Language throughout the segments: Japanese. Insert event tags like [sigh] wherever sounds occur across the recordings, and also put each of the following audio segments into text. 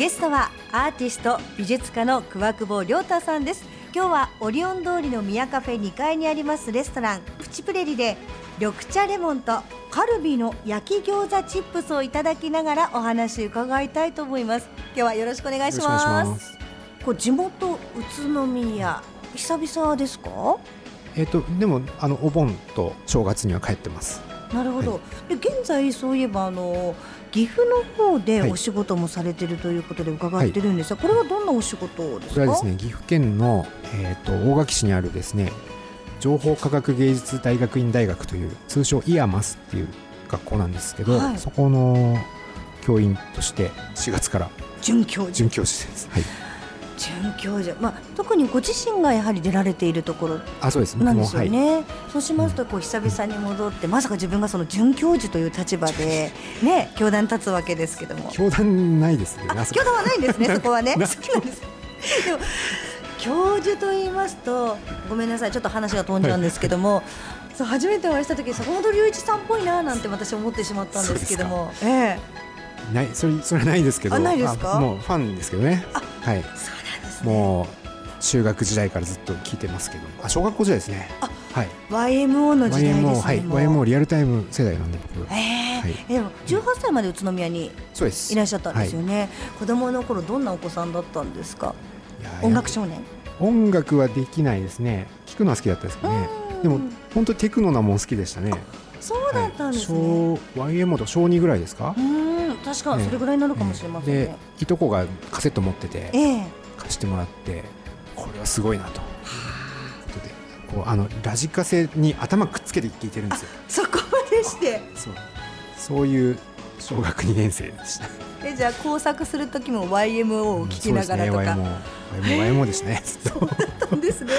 ゲストはアーティスト美術家の桑久保亮太さんです。今日はオリオン通りの宮カフェ2階にありますレストランプチプレリで緑茶レモンとカルビの焼き餃子チップスをいただきながらお話伺いたいと思います。今日はよろしくお願いします。こう地元宇都宮久々ですか？えっ、とでもあのお盆と正月には帰ってますなるほど、はい、で現在そういえばあの岐阜の方でお仕事もされてるということで伺ってるんですが、はい、これはどんなお仕事ですか？これはですね岐阜県の、えーと、大垣市にあるですね情報科学芸術大学院大学という通称 IAMAS っていう学校なんですけど、はい、そこの教員として4月から准教授。准教授です。はい准教授、まあ、特にご自身がやはり出られているところあそうですなんですよね。はい、そうしますとこう久々に戻って、まさか自分がその准教授という立場でね教壇に立つわけですけども。教壇ないですね。教壇はないんですね。[laughs] そこはね。教授と言いますとごめんなさいちょっと話が飛んじゃうんですけども、はい、そう初めてお会いした時坂本龍一さんっぽいななんて私思ってしまったんですけども。ええないそれそれはないですけど。ないですか？もうファンですけどね。あはい。もう中学時代からずっと聞いてますけど。あ小学校時代ですね。はい。YMO の時代ですね YMO, はい、YMO リアルタイム世代なんで僕。えー、はい、でも18歳まで宇都宮にいらっしゃったんですよね、はい、子供の頃どんなお子さんだったんですか？音楽少年。音楽はできないですね。聞くのは好きだったですけどねでも本当テクノなもん好きでしたね。そうだったんですね、はい、YMO と小2ぐらいですか？うん確かそれぐらいになるかもしれませんね、ねでいとこがカセット持ってて、えー貸してもらってこれはすごいなと。ことでこうあのラジカセに頭くっつけて聞いてるんですよ。そこまでして？そうそういう小学2年生でした。えじゃあ工作する時も YMO を聞きながらとか、うん、ね、YMO, YMO ですね。そうだったんですね。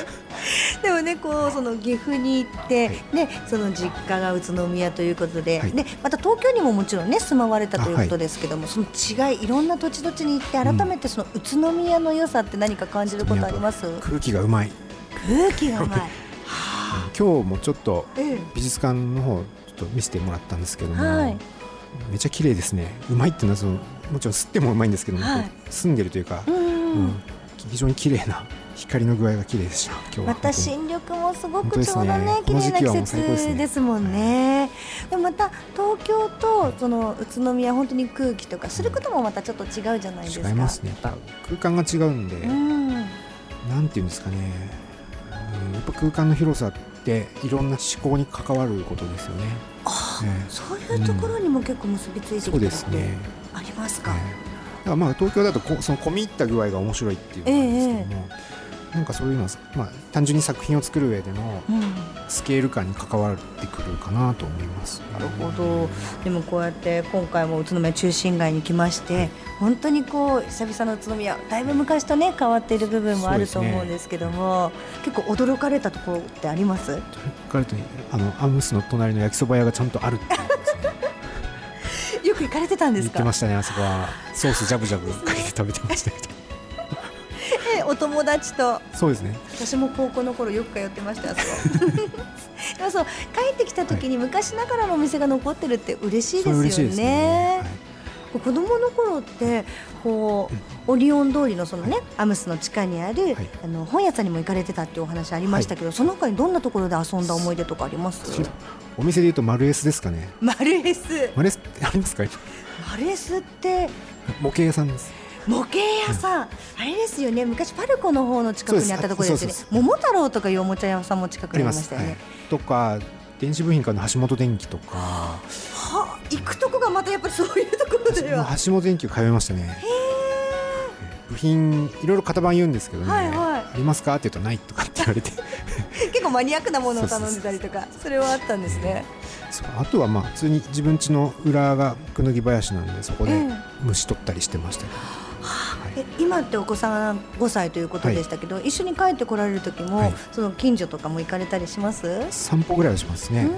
でもねこうその岐阜に行って、はい、ねその実家が宇都宮ということで、はい、でまた東京にももちろんね住まわれたということですけども、はい、その違いいろんな土地土地に行って改めてその宇都宮の良さって何か感じることあります？空気がうまい。空気がうまい。[laughs] 今日もちょっと美術館の方ちょっと見せてもらったんですけども、はい、めちゃ綺麗ですね。うまいっていうのはそのもちろん吸ってもうまいんですけども、はい、住んでるというか、うん、非常に綺麗な光の具合が綺麗でした今日また新緑もすごくちょうどねね。綺麗な季節ですもんね、でまた東京とその宇都宮本当に空気とかすることもまたちょっと違うじゃないですか。違いますね。空間が違うんで、うん、なんていうんですかね、うん、やっぱ空間の広さっていろんな思考に関わることですよね。あ、ね、そういうところにも結構結びついてきてるってありますか、だからまあ東京だとこその込み入った具合が面白いっていうのなんですけども、ええなんかそういうのは、まあ、単純に作品を作る上でのスケール感に関わってくるかなと思います、なるほど。でもこうやって今回も宇都宮中心街に来まして、はい、本当にこう久々の宇都宮だいぶ昔とね変わっている部分もあると思うんですけども、ね、結構驚かれたところってあります？驚かれたあのアムスの隣の焼きそば屋がちゃんとあるっていう、ね、よく行かれてたんですか？行ってましたねあそこは。ソースジャブジャブかけて食べてましたけど。お友達と？そうですね。私も高校の頃よく通ってました [laughs] でもそう帰ってきた時に昔ながらのお店が残ってるって嬉しいですよね。ね。はい、子供の頃ってこう、オリオン通りのそのね、はい、アムスの地下にある、はい、あの本屋さんにも行かれてたっていうお話ありましたけど、その他にどんなところで遊んだ思い出とかあります？お店でいうとマルエスですかね。マルエス。マルエスってありますか？マルエスって模型屋さんです。模型屋さん、あれですよね。昔パルコの方の近くにあったところですよね。桃太郎とかいうおもちゃ屋さんも近くにありましたよね、はい、とか電子部品からの橋本電機とか。は行くとこがまたやっぱりそういうところでは。橋本電機通いましたね。部品いろいろ型番言うんですけどね、はいはい、ありますか？って言うとないとかって言われて。結構マニアックなものを頼んでたりとかそれはあったんですね、そうあとはまあ普通に自分家の裏がくぬぎ林なんでそこで虫取ったりしてましたけど、えーえ今ってお子さん5歳ということでしたけど、はい、一緒に帰ってこられる時も、はい、その近所とかも行かれたりします？散歩ぐらいはしますね、はい、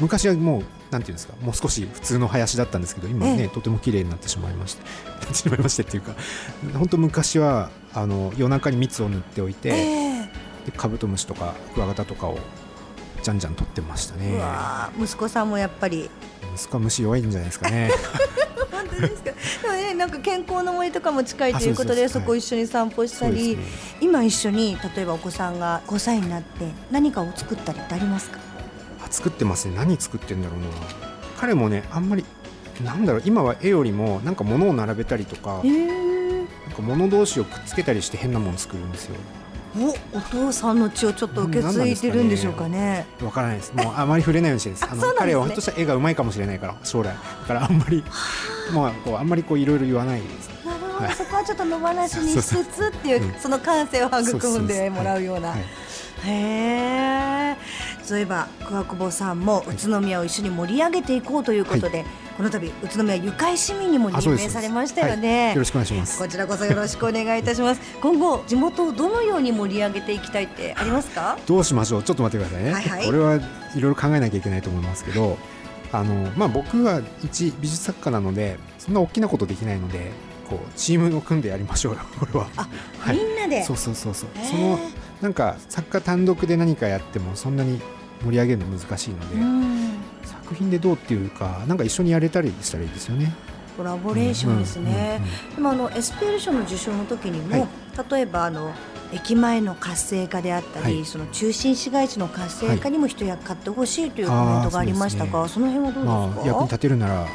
昔はもうなんていうんですかもう少し普通の林だったんですけど今ね、えとても綺麗になってしまいまして [laughs] なってしまいましてっていうか本当昔はあの夜中に蜜を塗っておいて、えー、でカブトムシとかクワガタとかをじゃんじゃん取ってましたね。息子さんもやっぱり。息子は虫弱いんじゃないですかね [laughs] ですか。でもね。なんか健康の森とかも近いということでそこ一緒に散歩したり、ね、今一緒に例えばお子さんが5歳になって何かを作ったりってありますか？あ作ってますね。何作ってんだろうな。彼もねあんまりなんだろう。今は絵よりもなんか物を並べたりとかなんか物同士をくっつけたりして変なもの作るんですよ。おお父さんの血をちょっと受け継いでるんでしょうかね。わ、ね、からないです。もうあまり触れないようにしてです。あの、ね、彼は本当した絵がうまいかもしれないから将来。だからあんまりまあこうあんまりこういろいろ言わないです。なるほど、はい、そこはちょっと野放しにしつつっていうその感性を育んでもらうような。へえ。そういえば桑久保さんも宇都宮を一緒に盛り上げていこうということで、はい、この度宇都宮ゆかい市民にも任命されましたよね、はい、よろしくお願いしますこちらこそよろしくお願いいたします。[laughs] 今後地元をどのように盛り上げていきたいってありますか？どうしましょう？ちょっと待ってくださいね、はいはい、これはいろいろ考えなきゃいけないと思いますけどあのまあ僕は一美術作家なのでそんな大きなことできないのでこうチームを組んでやりましょうよ [laughs] これは。あ、はい、みんなで？そうそうそうそう。そのなんか作家単独で何かやってもそんなに盛り上げるの難しいので、作品でどうっていうかなんか一緒にやれたりしたらいいですよね。コラボレーションですね。でもあのエスペール賞の受賞の時にも、はい、例えばあの駅前の活性化であったり、はい、その中心市街地の活性化にも一役買ってほしいというコメントがありましたが、はい。そね、その辺はどうですか、まあ、役に立てるなら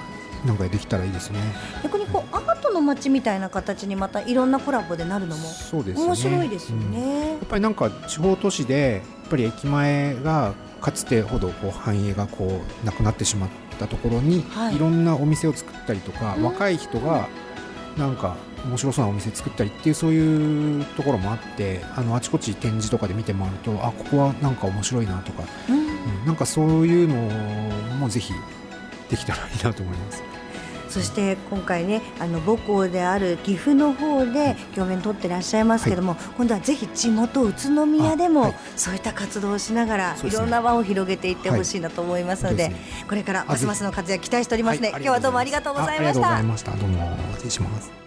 なんかできたらいいですね。逆にこうアートの街みたいな形にまたいろんなコラボでなるのも面白いですよね、ねうん、やっぱりなんか地方都市でやっぱり駅前がかつてほどこう繁栄がこうなくなってしまったところに、はい、いろんなお店を作ったりとか、若い人がなんか面白そうなお店作ったりっていうそういうところもあってあのあちこち展示とかで見て回るとあここはなんか面白いなとか、うん、うん、なんかそういうのもぜひできたらいいなと思います。そして今回ねあの母校である岐阜の方で教鞭取ってらっしゃいますけども、はい、今度はぜひ地元宇都宮でもそういった活動をしながら、い、ろんな輪を広げていってほしいなと思いますので、これからますますの活躍期待しておりますね、今日はどうもありがとうございました。どうも失礼します。